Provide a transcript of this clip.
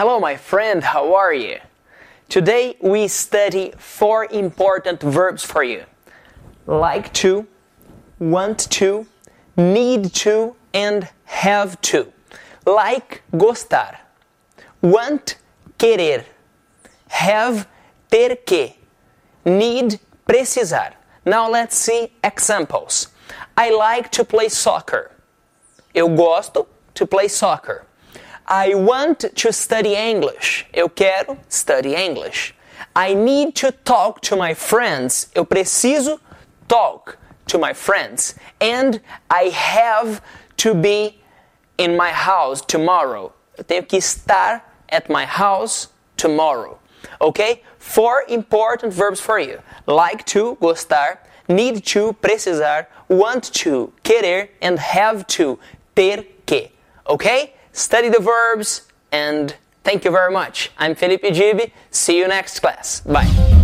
Hello, my friend, how are you? Today we study four important verbs for you like to, want to, need to, and have to. Like, gostar. Want, querer. Have, ter que. Need, precisar. Now let's see examples. I like to play soccer. Eu gosto to play soccer. I want to study English. Eu quero study English. I need to talk to my friends. Eu preciso talk to my friends. And I have to be in my house tomorrow. Eu tenho que estar at my house tomorrow. Okay? Four important verbs for you. Like to, gostar, need to, precisar, want to, querer, and have to, ter que. Okay? Study the verbs and thank you very much. I'm Felipe Gibi. See you next class. Bye.